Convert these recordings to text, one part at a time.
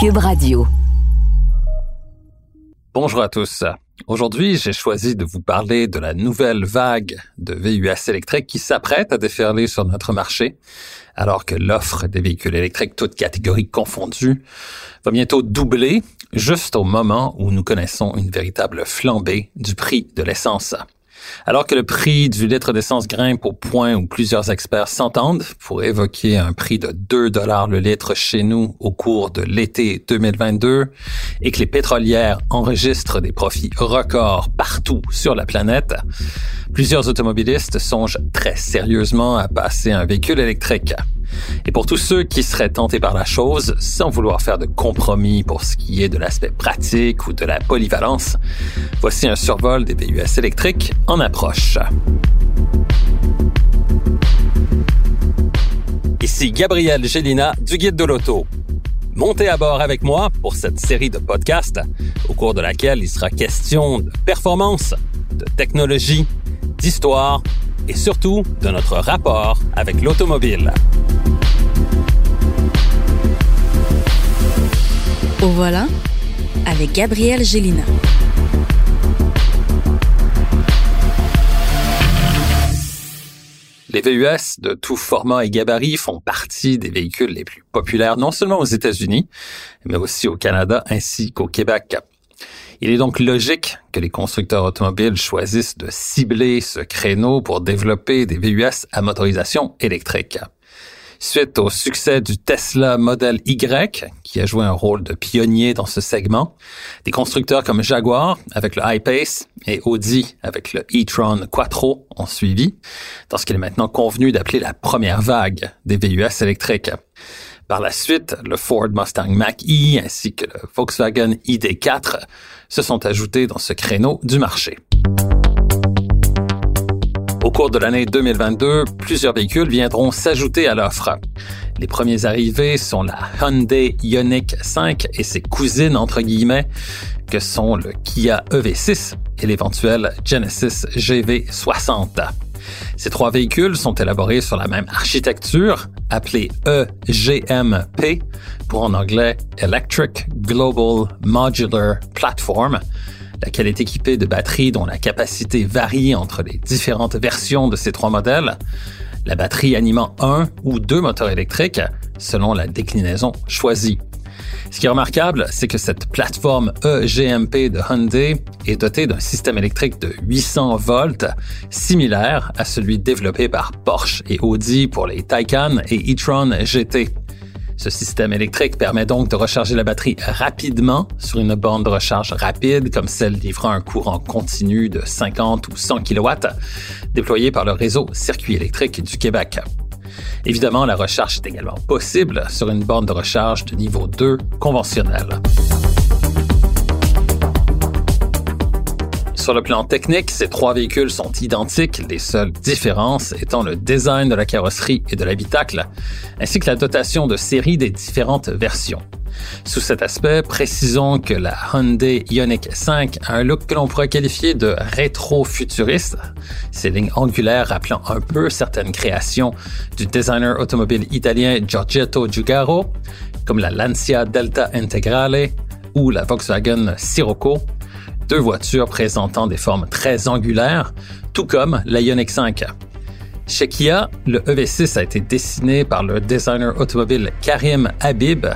Cube Radio. Bonjour à tous. Aujourd'hui, j'ai choisi de vous parler de la nouvelle vague de VUS électriques qui s'apprête à déferler sur notre marché, alors que l'offre des véhicules électriques, toutes catégories confondues, va bientôt doubler juste au moment où nous connaissons une véritable flambée du prix de l'essence. Alors que le prix du litre d'essence grimpe au point où plusieurs experts s'entendent pour évoquer un prix de 2 dollars le litre chez nous au cours de l'été 2022 et que les pétrolières enregistrent des profits records partout sur la planète, plusieurs automobilistes songent très sérieusement à passer un véhicule électrique. Et pour tous ceux qui seraient tentés par la chose, sans vouloir faire de compromis pour ce qui est de l'aspect pratique ou de la polyvalence, voici un survol des VUS électriques en approche. Ici Gabriel Gélina du Guide de l'Auto. Montez à bord avec moi pour cette série de podcasts au cours de laquelle il sera question de performance, de technologie, d'histoire et surtout de notre rapport avec l'automobile. Au voilà avec Gabriel Gélina. Les VUS de tout format et gabarit font partie des véhicules les plus populaires non seulement aux États-Unis, mais aussi au Canada ainsi qu'au Québec. Il est donc logique que les constructeurs automobiles choisissent de cibler ce créneau pour développer des VUS à motorisation électrique. Suite au succès du Tesla Model Y, qui a joué un rôle de pionnier dans ce segment, des constructeurs comme Jaguar avec le I-Pace et Audi avec le e-tron Quattro ont suivi, dans ce qu'il est maintenant convenu d'appeler la première vague des VUS électriques. Par la suite, le Ford Mustang Mach-E ainsi que le Volkswagen ID4 se sont ajoutés dans ce créneau du marché. Au cours de l'année 2022, plusieurs véhicules viendront s'ajouter à l'offre. Les premiers arrivés sont la Hyundai Ioniq 5 et ses cousines entre guillemets, que sont le Kia EV6 et l'éventuel Genesis GV60. Ces trois véhicules sont élaborés sur la même architecture, appelée EGMP, pour en anglais Electric Global Modular Platform, laquelle est équipée de batteries dont la capacité varie entre les différentes versions de ces trois modèles, la batterie animant un ou deux moteurs électriques selon la déclinaison choisie. Ce qui est remarquable, c'est que cette plateforme EGMP de Hyundai est dotée d'un système électrique de 800 volts, similaire à celui développé par Porsche et Audi pour les Taycan et e-tron GT. Ce système électrique permet donc de recharger la batterie rapidement sur une borne de recharge rapide comme celle livrant un courant continu de 50 ou 100 kW déployé par le réseau Circuit électrique du Québec. Évidemment, la recharge est également possible sur une borne de recharge de niveau 2 conventionnelle. Sur le plan technique, ces trois véhicules sont identiques, les seules différences étant le design de la carrosserie et de l'habitacle, ainsi que la dotation de série des différentes versions. Sous cet aspect, précisons que la Hyundai Ioniq 5 a un look que l'on pourrait qualifier de rétro-futuriste, ses lignes angulaires rappelant un peu certaines créations du designer automobile italien Giorgetto Giugaro, comme la Lancia Delta Integrale ou la Volkswagen Sirocco, deux voitures présentant des formes très angulaires, tout comme la Ioniq 5. Chez Kia, le EV6 a été dessiné par le designer automobile Karim Habib,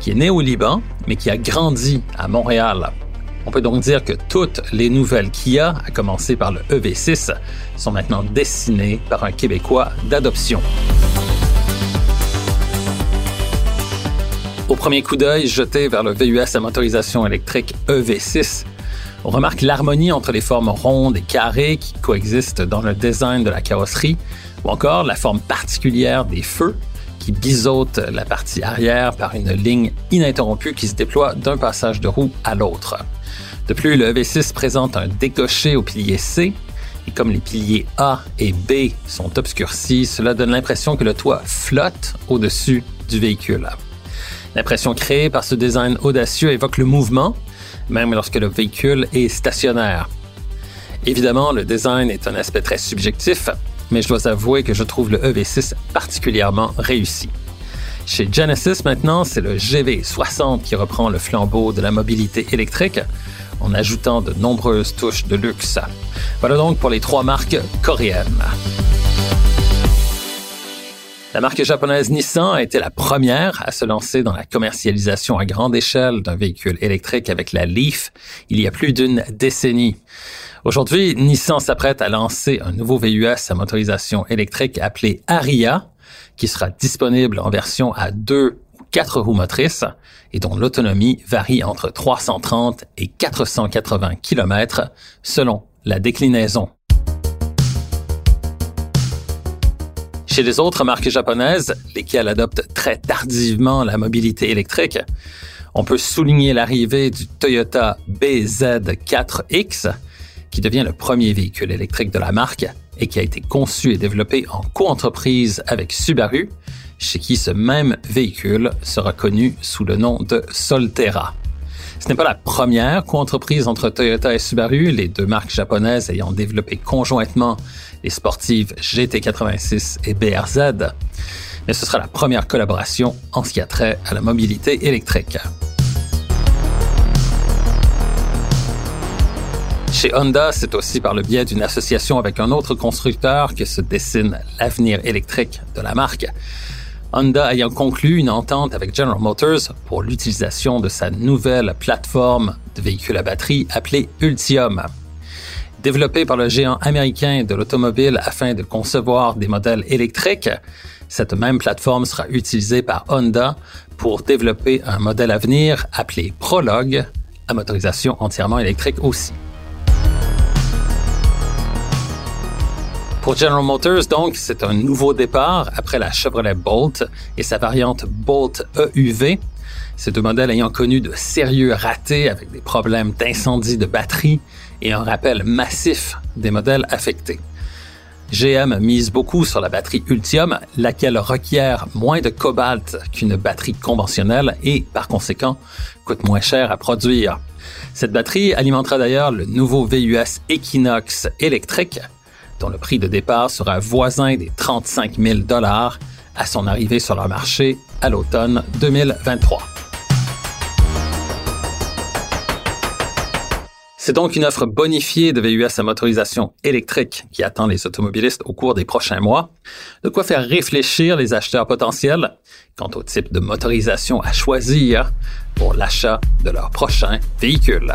qui est né au Liban, mais qui a grandi à Montréal. On peut donc dire que toutes les nouvelles Kia, à commencer par le EV6, sont maintenant dessinées par un Québécois d'adoption. Au premier coup d'œil jeté vers le VUS à motorisation électrique EV6, on remarque l'harmonie entre les formes rondes et carrées qui coexistent dans le design de la carrosserie, ou encore la forme particulière des feux qui biseautent la partie arrière par une ligne ininterrompue qui se déploie d'un passage de roue à l'autre. De plus, le EV6 présente un décoché au pilier C, et comme les piliers A et B sont obscurcis, cela donne l'impression que le toit flotte au-dessus du véhicule. L'impression créée par ce design audacieux évoque le mouvement, même lorsque le véhicule est stationnaire. Évidemment, le design est un aspect très subjectif, mais je dois avouer que je trouve le EV6 particulièrement réussi. Chez Genesis maintenant, c'est le GV60 qui reprend le flambeau de la mobilité électrique en ajoutant de nombreuses touches de luxe. Voilà donc pour les trois marques coréennes. La marque japonaise Nissan a été la première à se lancer dans la commercialisation à grande échelle d'un véhicule électrique avec la Leaf il y a plus d'une décennie. Aujourd'hui, Nissan s'apprête à lancer un nouveau VUS à motorisation électrique appelé Aria, qui sera disponible en version à deux ou quatre roues motrices et dont l'autonomie varie entre 330 et 480 km selon la déclinaison. Chez les autres marques japonaises, lesquelles adoptent très tardivement la mobilité électrique, on peut souligner l'arrivée du Toyota BZ4X, qui devient le premier véhicule électrique de la marque et qui a été conçu et développé en coentreprise avec Subaru, chez qui ce même véhicule sera connu sous le nom de Solterra. Ce n'est pas la première coentreprise entre Toyota et Subaru, les deux marques japonaises ayant développé conjointement les sportives GT86 et BRZ, mais ce sera la première collaboration en ce qui a trait à la mobilité électrique. Chez Honda, c'est aussi par le biais d'une association avec un autre constructeur que se dessine l'avenir électrique de la marque. Honda ayant conclu une entente avec General Motors pour l'utilisation de sa nouvelle plateforme de véhicules à batterie appelée Ultium. Développée par le géant américain de l'automobile afin de concevoir des modèles électriques, cette même plateforme sera utilisée par Honda pour développer un modèle à venir appelé Prologue, à motorisation entièrement électrique aussi. Pour General Motors, donc, c'est un nouveau départ après la Chevrolet Bolt et sa variante Bolt EUV. Ces deux modèles ayant connu de sérieux ratés avec des problèmes d'incendie de batterie et un rappel massif des modèles affectés. GM mise beaucoup sur la batterie Ultium, laquelle requiert moins de cobalt qu'une batterie conventionnelle et, par conséquent, coûte moins cher à produire. Cette batterie alimentera d'ailleurs le nouveau VUS Equinox électrique dont le prix de départ sera voisin des 35 000 dollars à son arrivée sur le marché à l'automne 2023. C'est donc une offre bonifiée de VUS à motorisation électrique qui attend les automobilistes au cours des prochains mois, de quoi faire réfléchir les acheteurs potentiels quant au type de motorisation à choisir pour l'achat de leur prochain véhicule.